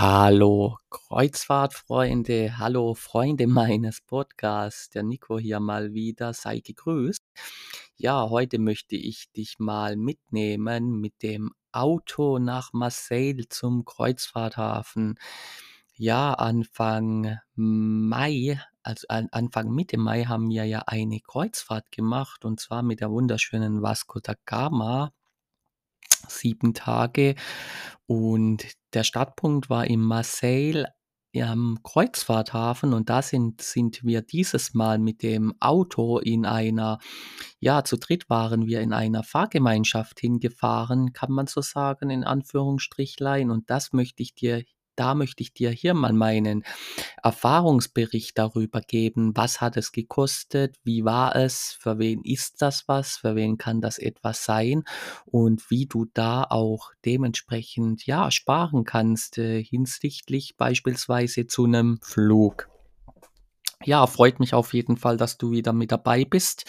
Hallo Kreuzfahrtfreunde, hallo Freunde meines Podcasts, der Nico hier mal wieder, sei gegrüßt. Ja, heute möchte ich dich mal mitnehmen mit dem Auto nach Marseille zum Kreuzfahrthafen. Ja, Anfang Mai, also an Anfang Mitte Mai haben wir ja eine Kreuzfahrt gemacht und zwar mit der wunderschönen Vasco da Gama. Sieben Tage und der Startpunkt war in Marseille am Kreuzfahrthafen und da sind sind wir dieses Mal mit dem Auto in einer ja, zu dritt waren wir in einer Fahrgemeinschaft hingefahren, kann man so sagen, in Anführungsstrichlein. Und das möchte ich dir da möchte ich dir hier mal meinen Erfahrungsbericht darüber geben. Was hat es gekostet? Wie war es? Für wen ist das was? Für wen kann das etwas sein? Und wie du da auch dementsprechend, ja, sparen kannst, äh, hinsichtlich beispielsweise zu einem Flug. Ja, freut mich auf jeden Fall, dass du wieder mit dabei bist.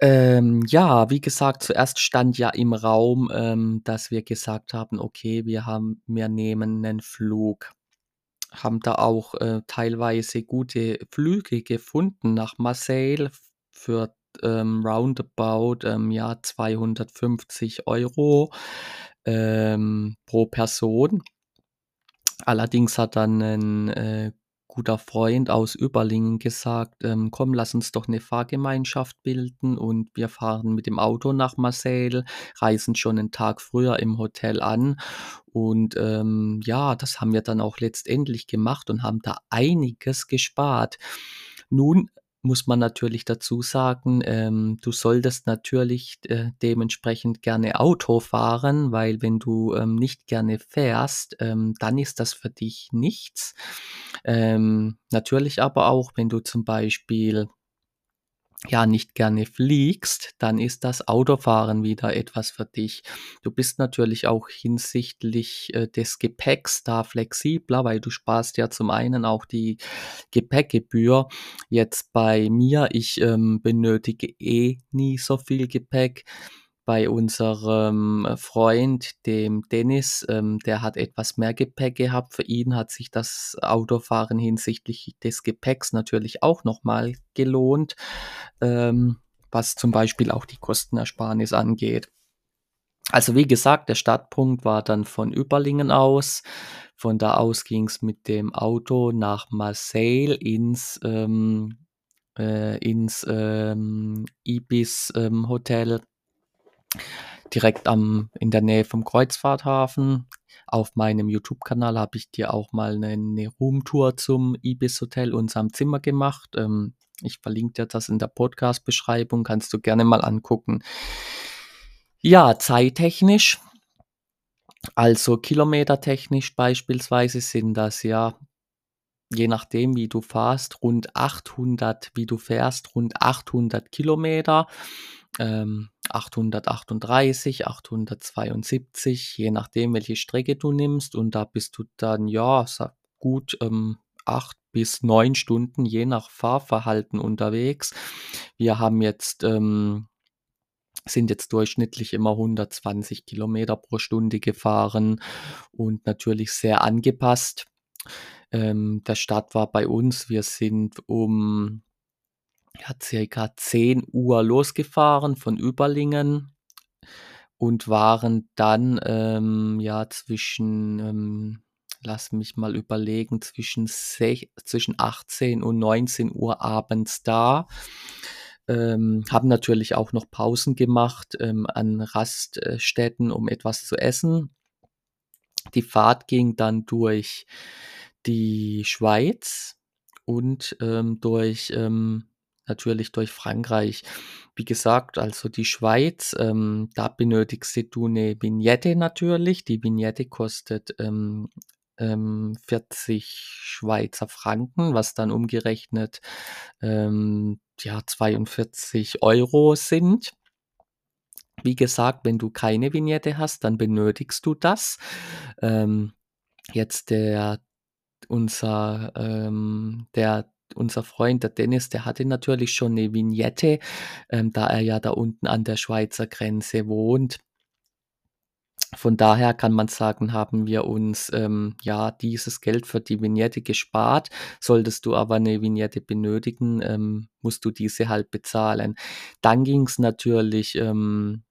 Ähm, ja, wie gesagt, zuerst stand ja im Raum, ähm, dass wir gesagt haben: „Okay, wir haben wir nehmen einen Flug.“ Haben da auch, äh, teilweise gute Flüge gefunden nach Marseille für, ähm, roundabout, ähm, ja, 250 Euro ähm, pro Person. Allerdings hat dann ein äh, guter Freund aus Überlingen gesagt, ähm: „Komm, lass uns doch eine Fahrgemeinschaft bilden und wir fahren mit dem Auto nach Marseille, reisen schon einen Tag früher im Hotel an.“ Und, ähm, ja, das haben wir dann auch letztendlich gemacht und haben da einiges gespart. Nun muss man natürlich dazu sagen, ähm, du solltest natürlich, äh, dementsprechend gerne Auto fahren, weil wenn du, ähm, nicht gerne fährst, ähm, dann ist das für dich nichts. Ähm, natürlich aber auch, wenn du zum Beispiel ja nicht gerne fliegst, dann ist das Autofahren wieder etwas für dich. Du bist natürlich auch hinsichtlich, äh, des Gepäcks da flexibler, weil du sparst ja zum einen auch die Gepäckgebühr. Jetzt bei mir, ich, ähm, benötige eh nie so viel Gepäck. Bei unserem äh, Freund, dem Dennis, ähm, der hat etwas mehr Gepäck gehabt. Für ihn hat sich das Autofahren hinsichtlich des Gepäcks natürlich auch noch mal gelohnt, ähm, was zum Beispiel auch die Kostenersparnis angeht. Also, wie gesagt, der Startpunkt war dann von Überlingen aus. Von da aus ging's mit dem Auto nach Marseille ins, ähm, äh, ins, ähm, Ibis, ähm, Hotel direkt am in der Nähe vom Kreuzfahrthafen. Auf meinem YouTube-Kanal habe ich dir auch mal eine 'ne Roomtour zum Ibis-Hotel, unserem Zimmer gemacht. Ähm, ich verlinke dir das in der Podcast-Beschreibung, kannst du gerne mal angucken. Ja, zeittechnisch, also kilometertechnisch beispielsweise sind das ja, je nachdem, wie du fährst, rund 800 wie du fährst, rund 800 Kilometer, ähm, 838, 872, je nachdem, welche Strecke du nimmst. Und da bist du dann, ja, gut, ähm, 8 bis 9 Stunden je nach Fahrverhalten unterwegs. Wir haben jetzt, ähm sind jetzt durchschnittlich immer 120 Kilometer pro Stunde gefahren und natürlich sehr angepasst. Ähm, der Start war bei uns wir sind um, ja, circa 10:00 losgefahren von Überlingen und waren dann, ähm, ja, zwischen, ähm lass mich mal überlegen, zwischen sech zwischen 18 und 19:00 abends da. Ähm, haben natürlich auch noch Pausen gemacht, ähm, an Raststätten, um etwas zu essen. Die Fahrt ging dann durch die Schweiz und, ähm, durch, ähm natürlich durch Frankreich. Wie gesagt, also die Schweiz, ähm, da benötigst du 'ne Vignette natürlich. Die Vignette kostet, ähm, ähm, 40 Schweizer Franken, was dann umgerechnet, ähm, ja, 42 Euro sind. Wie gesagt, wenn du keine Vignette hast, dann benötigst du das. Ähm, jetzt der unser, ähm der unser Freund, der Dennis, der hatte natürlich schon 'ne Vignette, ähm, da er ja da unten an der Schweizer Grenze wohnt. Von daher kann man sagen, haben wir uns, ähm, ja, dieses Geld für die Vignette gespart. Solltest du aber 'ne Vignette benötigen, ähm, musst du diese halt bezahlen. Dann ging's natürlich, ähm,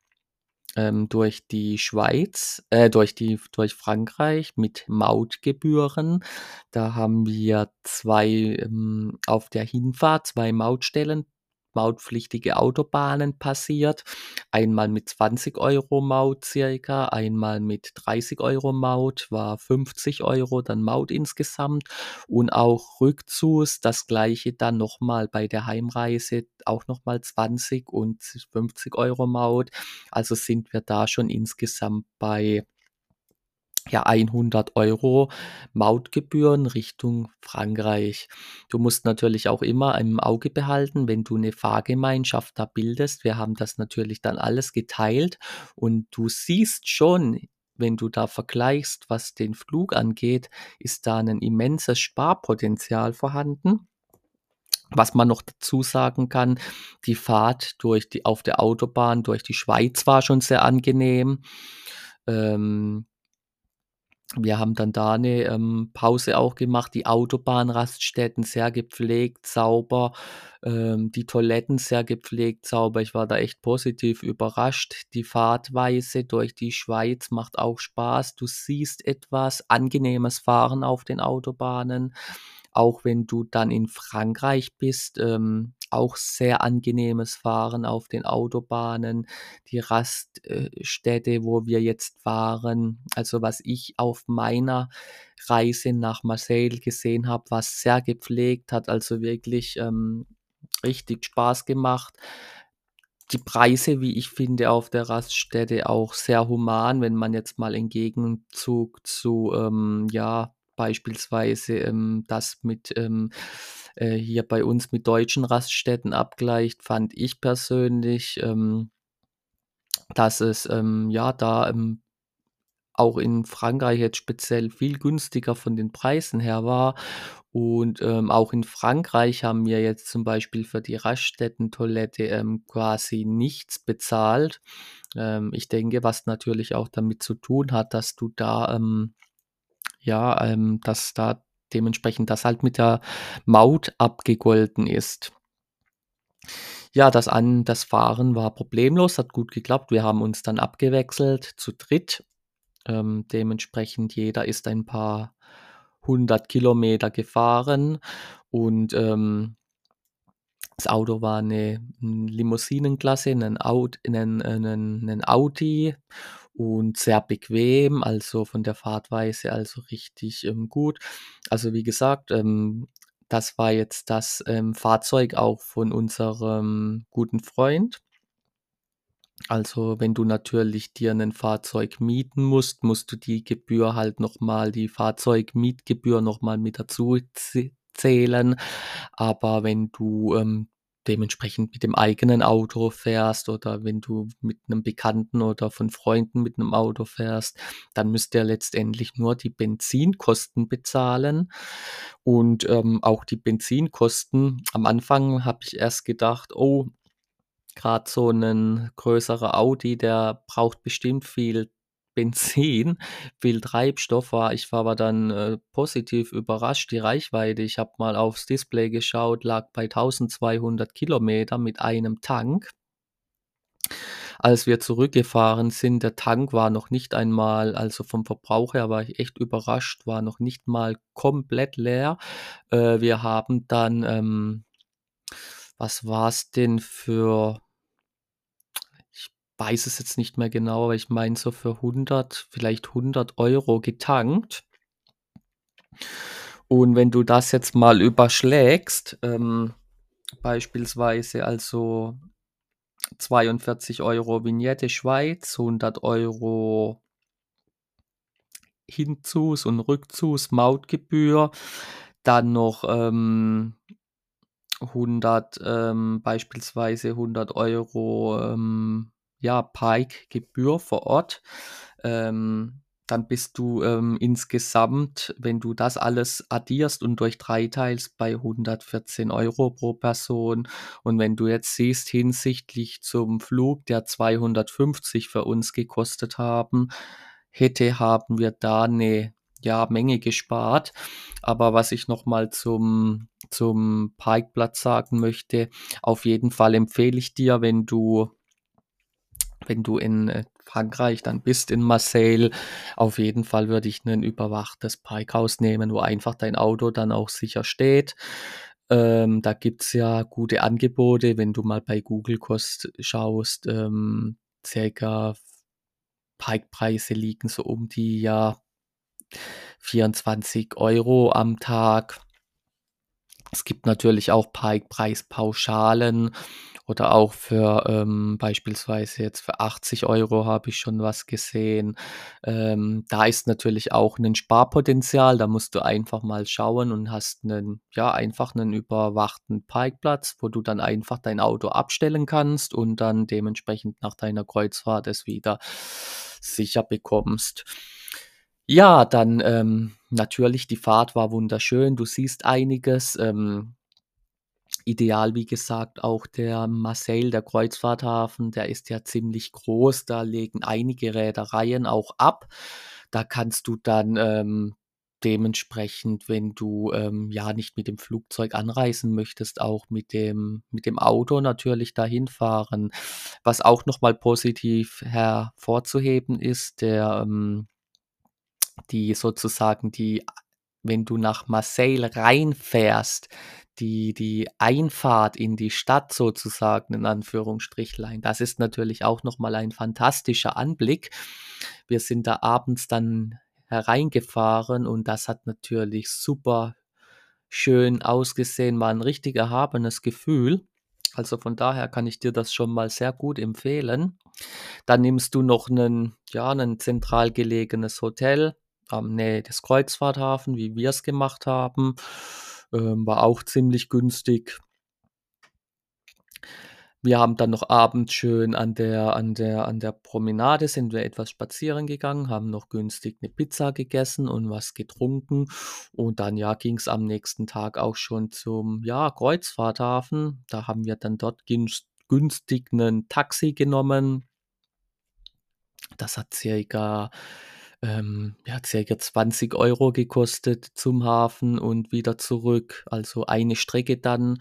ähm, durch die Schweiz äh, durch die durch Frankreich mit Mautgebühren. Da haben wir 2 ähm, auf der Hinfahrt 2 Mautstellen mautpflichtige Autobahnen passiert. Einmal mit 20 € Maut circa, einmal mit 30 € Maut, war 50 € dann Maut insgesamt und auch rückzus das Gleiche dann noch mal bei der Heimreise, auch noch mal 20 und 50 € Maut. Also sind wir da schon insgesamt bei ja, 100 € Mautgebühren Richtung Frankreich. Du musst natürlich auch immer im Auge behalten, wenn du 'ne Fahrgemeinschaft da bildest. Wir haben das natürlich dann alles geteilt und du siehst schon, wenn du da vergleichst, was den Flug angeht, ist da 'nen immenses Sparpotenzial vorhanden. Was man noch dazu sagen kann, die Fahrt durch die auf der Autobahn durch die Schweiz war schon sehr angenehm. Ähm wir haben dann da 'ne, ähm, Pause auch gemacht. Die Autobahnraststätten sehr gepflegt, sauber, ähm, die Toiletten sehr gepflegt, sauber. Ich war da echt positiv überrascht. Die Fahrtweise durch die Schweiz macht auch Spaß. Du siehst etwas, angenehmes Fahren auf den Autobahnen. Auch wenn du dann in Frankreich bist, ähm, auch sehr angenehmes Fahren auf den Autobahnen. Die Rast äh, Stätte, wo wir jetzt waren also, was ich auf meiner Reise nach Marseille gesehen habe, war sehr gepflegt, hat also wirklich, ähm, richtig Spaß gemacht. Die Preise, wie ich finde, auf der Raststätte auch sehr human, wenn man jetzt mal im Gegenzug zu, ähm, ja, beispielsweise, ähm, das mit, ähm, äh, hier bei uns mit deutschen Raststätten abgleicht, fand ich persönlich, ähm dass es, ähm, ja, da, ähm, auch in Frankreich jetzt speziell viel günstiger von den Preisen her war. Und, ähm, auch in Frankreich haben wir jetzt zum Beispiel für die Raststätten-Toilette, ähm, quasi nichts bezahlt. Ähm, ich denke, was natürlich auch damit zu tun hat, dass du da, ähm ja, ähm, dass da dementsprechend das halt mit der Maut abgegolten ist. Ja, das an das Fahren war problemlos, hat gut geklappt. Wir haben uns dann abgewechselt zu dritt. Ähm, dementsprechend jeder ist ein paar 100 Kilometer gefahren und, ähm das Auto war 'ne, hm, Limousinenklasse, 'nen Aud 'nen äh, 'nen 'nen Audi und sehr bequem, also, von der Fahrtweise also, richtig, ähm, gut. Also, wie gesagt, ähm, das war jetzt das, ähm, Fahrzeug auch von unserem guten Freund. Also, wenn du natürlich dir 'nen Fahrzeug mieten musst, musst du die Gebühr halt noch mal die Fahrzeugmietgebühr noch mal mit dazu zä zählen. Aber wenn du, ähm, dementsprechend mit dem eigenen Auto fährst oder wenn du mit 'nem Bekannten oder von Freunden mit 'nem Auto fährst, dann müsst ihr letztendlich nur die Benzinkosten bezahlen. Und, ähm, auch die Benzinkosten am Anfang habe ich erst gedacht: „Oh, grad so 'nen größerer Audi, der braucht bestimmt viel Benzin, viel Treibstoff“, war ich war aber dann, äh, positiv überrascht, die Reichweite. Ich habe mal aufs Display geschaut, lag bei 1.200 Kilometer mit einem Tank. Als wir zurückgefahren sind, der Tank war noch nicht einmal also, vom Verbrauch her war ich echt überrascht, war noch nicht mal komplett leer. Äh, wir haben dann, ähm was war's denn für weiß es jetzt nicht mehr genau, aber ich meine so für 100 vielleicht 100 € getankt. Und wenn du das jetzt mal überschlägst, ähm, beispielsweise also 42 € Vignette Schweiz, 100 € Hinzus und Rückzus Mautgebühr, dann noch, ähm, 100 ähm, beispielsweise 100 €, ähm, ja, Parkgebühr vor Ort. Ähm, dann bist du, ähm, insgesamt, wenn du das alles addierst und durch 3 teilst, bei 114 € pro Person. Und wenn du jetzt siehst, hinsichtlich zum Flug, der 250 für uns gekostet haben hätte, haben wir da 'ne, ja, Menge gespart. Aber was ich noch mal zum zum Parkplatz sagen möchte, auf jeden Fall empfehle ich dir, wenn du wenn du in, äh, Frankreich dann bist, in Marseille, auf jeden Fall würde ich 'nen überwachtes Parkhaus nehmen, wo einfach dein Auto dann auch sicher steht. Ähm, da gibt's ja gute Angebote, wenn du mal bei Google Kost schaust, ähm, circa Parkpreise liegen so um die, ja 24 € am Tag. Es gibt natürlich auch Parkpreispauschalen oder auch für, ähm beispielsweise jetzt für 80 € habe ich schon was gesehen. Ähm, da ist natürlich auch 'nen Sparpotenzial. Da musst du einfach mal schauen und hast 'nen ja, einfach 'nen überwachten Parkplatz, wo du dann einfach dein Auto abstellen kannst und dann dementsprechend nach deiner Kreuzfahrt es wieder sicher bekommst. Ja, dann, ähm, natürlich die Fahrt war wunderschön. Du siehst einiges, ähm ideal, wie gesagt, auch der Marseille, der Kreuzfahrthafen, der ist ja ziemlich groß. Da legen einige Reedereien auch ab. Da kannst du dann, ähm, dementsprechend, wenn du, ähm, ja, nicht mit dem Flugzeug anreisen möchtest, auch mit dem mit dem Auto natürlich dahin fahren. Was auch noch mal positiv hervorzuheben ist, der, ähm die sozusagen die wenn du nach Marseille reinfährst, die die Einfahrt in die Stadt sozusagen in Anführungsstrichlein, das ist natürlich auch noch mal ein fantastischer Anblick. Wir sind da abends dann hereingefahren und das hat natürlich superschön ausgesehen, war 'n richtig erhabenes Gefühl. Also, von daher kann ich dir das schon mal sehr gut empfehlen. Dann nimmst du noch 'nen ja, 'nen zentral gelegenes Hotel am Nähe des Kreuzfahrthafen, wie wir's gemacht haben. Ähm, war auch ziemlich günstig. Wir haben dann noch abends schön an der an der an der Promenade sind wir etwas spazieren gegangen, haben noch günstig 'ne Pizza gegessen und was getrunken. Und dann, ja, ging's am nächsten Tag auch schon zum, ja, Kreuzfahrthafen. Da haben wir dann dort günst günstig 'nen Taxi genommen. Das hat circa, ähm, ja, circa 20 € gekostet zum Hafen und wieder zurück. Also, eine Strecke dann,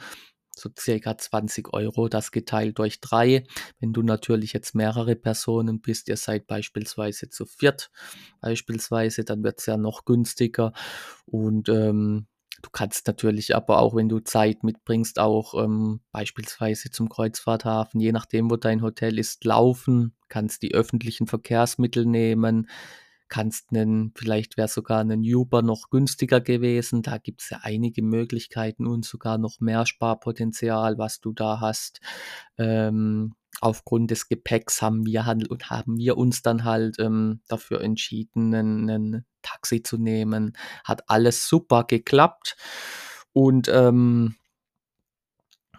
so circa 20 €, das geteilt durch 3. Wenn du natürlich jetzt mehrere Personen bist, ihr seid beispielsweise zu viert beispielsweise, dann wird's ja noch günstiger. Und, ähm, du kannst natürlich aber auch, wenn du Zeit mitbringst, auch, ähm, beispielsweise zum Kreuzfahrthafen, je nachdem, wo dein Hotel ist, laufen, kannst die öffentlichen Verkehrsmittel nehmen, kannst 'nen vielleicht wäre sogar 'nen Uber noch günstiger gewesen. Da gibt's ja einige Möglichkeiten und sogar noch mehr Sparpotenzial, was du da hast. Ähm, aufgrund des Gepäcks haben wir handel und haben wir uns dann halt, ähm, dafür entschieden, 'nen Taxi zu nehmen. Hat alles super geklappt und, ähm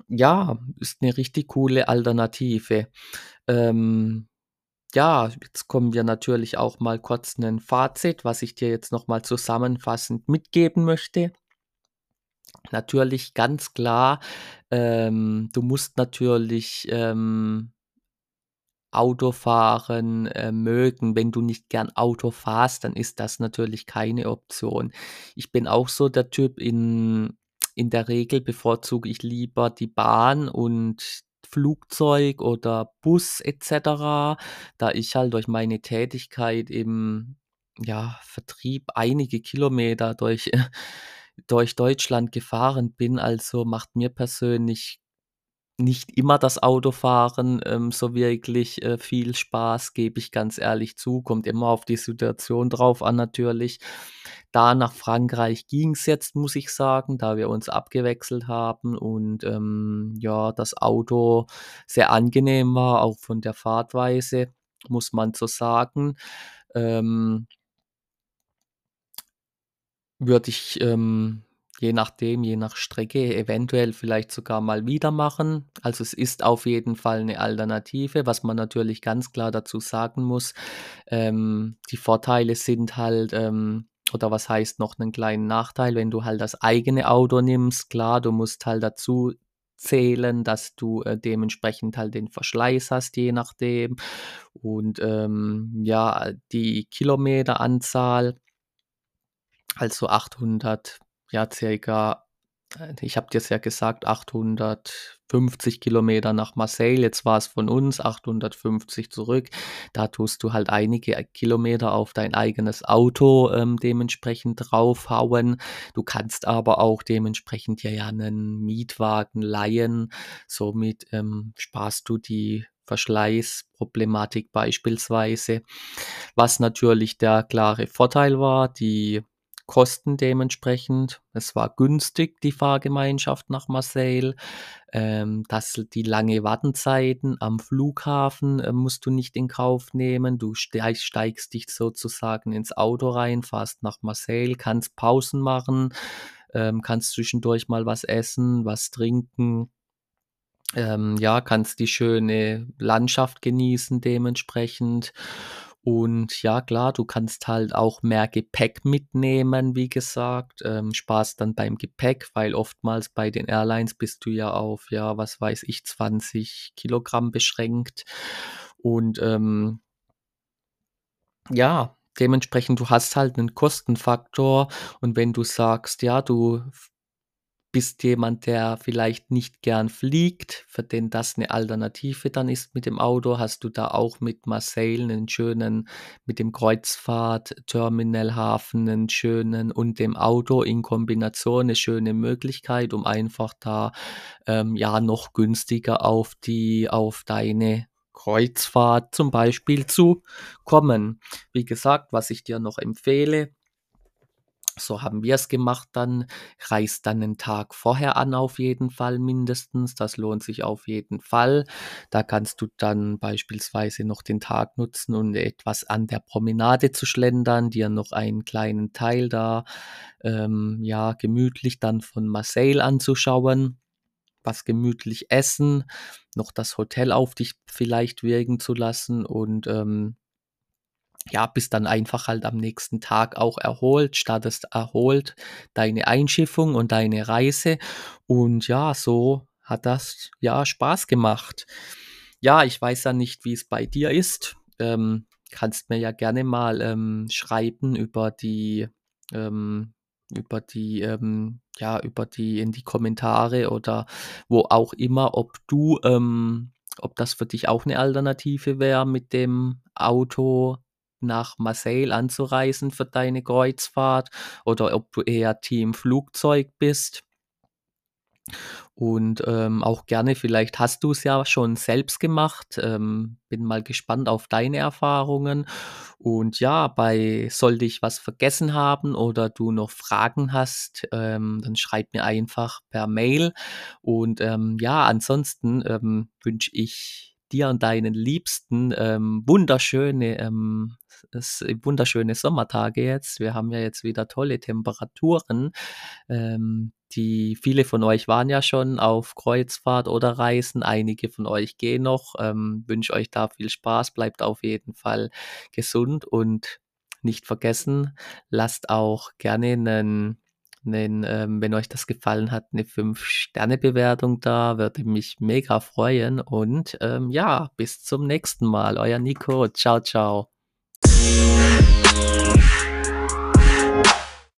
ja, ist 'ne richtig coole Alternative. Ähm, ja, jetzt kommen wir natürlich auch mal kurz 'nen Fazit, was ich dir jetzt noch mal zusammenfassend mitgeben möchte. Natürlich ganz klar, ähm, du musst natürlich, ähm Autofahren, äh, mögen. Wenn du nicht gern Auto fährst, dann ist das natürlich keine Option. Ich bin auch so der Typ, in in der Regel bevorzuge ich lieber die Bahn und Flugzeug oder Bus et cetera, da ich halt durch meine Tätigkeit im, ja, Vertrieb einige Kilometer durch durch Deutschland gefahren bin. Also, macht mir persönlich nicht immer das Autofahren, ähm, so wirklich, äh, viel Spaß, gebe ich ganz ehrlich zu. Kommt immer auf die Situation drauf an natürlich. Da nach Frankreich ging's jetzt, muss ich sagen, da wir uns abgewechselt haben und, ähm, ja, das Auto sehr angenehm war, auch von der Fahrtweise, muss man so sagen. Ähm würde ich, ähm, je nachdem, je nach Strecke eventuell vielleicht sogar mal wieder machen. Also, es ist auf jeden Fall 'ne Alternative. Was man natürlich ganz klar dazu sagen muss, ähm, die Vorteile sind halt, ähm oder was heißt noch 'nen kleinen Nachteil, wenn du halt das eigene Auto nimmst. Klar, du musst halt dazu zählen, dass du äh, dementsprechend halt den Verschleiß hast, je nachdem. Und ähm, ja, die Kilometeranzahl, also 800, ja, circa äh, ich habe dir's ja gesagt, 850 Kilometer nach Marseille. Jetzt war es von uns 850 zurück. Da tust du halt einige Kilometer auf dein eigenes Auto ähm, dementsprechend draufhauen. Du kannst aber auch dementsprechend dir ja einen Mietwagen leihen. Somit ähm, sparst du die Verschleißproblematik beispielsweise. Was natürlich der klare Vorteil war, die Kosten dementsprechend. Es war günstig, die Fahrgemeinschaft nach Marseille. Ähm, das, die lange Wartenzeiten am Flughafen äh, musst du nicht in Kauf nehmen. Du steig, steigst dich sozusagen ins Auto rein, fährst nach Marseille, kannst Pausen machen, ähm, kannst zwischendurch mal was essen, was trinken. Ähm, ja, kannst die schöne Landschaft genießen dementsprechend. Und ja, klar, du kannst halt auch mehr Gepäck mitnehmen, wie gesagt. Ähm, sparst dann beim Gepäck, weil oftmals bei den Airlines bist du ja auf, ja, was weiß ich, 20 Kilogramm beschränkt. Und ähm, ja, dementsprechend, du hast halt einen Kostenfaktor. Und wenn du sagst, ja, du bist jemand, der vielleicht nicht gern fliegt, für den das eine Alternative dann ist mit dem Auto, hast du da auch mit Marseille einen schönen mit dem Kreuzfahrt-Terminalhafen einen schönen und dem Auto in Kombination eine schöne Möglichkeit, um einfach da, ähm, ja, noch günstiger auf die auf deine Kreuzfahrt zum Beispiel zu kommen. Wie gesagt, was ich dir noch empfehle so haben wir es gemacht dann. Reist dann 'nen Tag vorher an auf jeden Fall mindestens. Das lohnt sich auf jeden Fall. Da kannst du dann beispielsweise noch den Tag nutzen, um etwas an der Promenade zu schlendern, dir noch einen kleinen Teil da, ähm, ja, gemütlich dann von Marseille anzuschauen, was gemütlich essen, noch das Hotel auf dich vielleicht wirken zu lassen und, ähm ja, bist dann einfach halt am nächsten Tag auch erholt, startest erholt deine Einschiffung und deine Reise. Und ja, so hat das ja Spaß gemacht. Ja, ich weiß ja nicht, wie es bei dir ist. Ähm, kannst mir ja gerne mal ähm, schreiben über die, ähm, über die, ähm, ja, über die in die Kommentare oder wo auch immer, ob du, ähm, ob das für dich auch eine Alternative wäre mit dem Auto nach Marseille anzureisen für deine Kreuzfahrt oder ob du eher Team Flugzeug bist. Und, ähm, auch gerne vielleicht hast du es ja schon selbst gemacht. Ähm, bin mal gespannt auf deine Erfahrungen. Und ja, bei sollte ich was vergessen haben oder du noch Fragen hast, ähm, dann schreib mir einfach per Mail. Und, ähm, ja, ansonsten, ähm, wünsche ich dir und deinen Liebsten ähm, wunderschöne, ähm, wunderschöne Sommertage jetzt. Wir haben ja jetzt wieder tolle Temperaturen. Ähm, die viele von euch waren ja schon auf Kreuzfahrt oder Reisen, einige von euch gehen noch. Ähm, wünsche euch da viel Spaß, bleibt auf jeden Fall gesund und nicht vergessen, lasst auch gerne einen 'nen, ähm, wenn euch das gefallen hat, eine 5-Sterne-Bewertung da, würde mich mega freuen und, ähm, ja, bis zum nächsten Mal. Euer Nico. Ciao, ciao.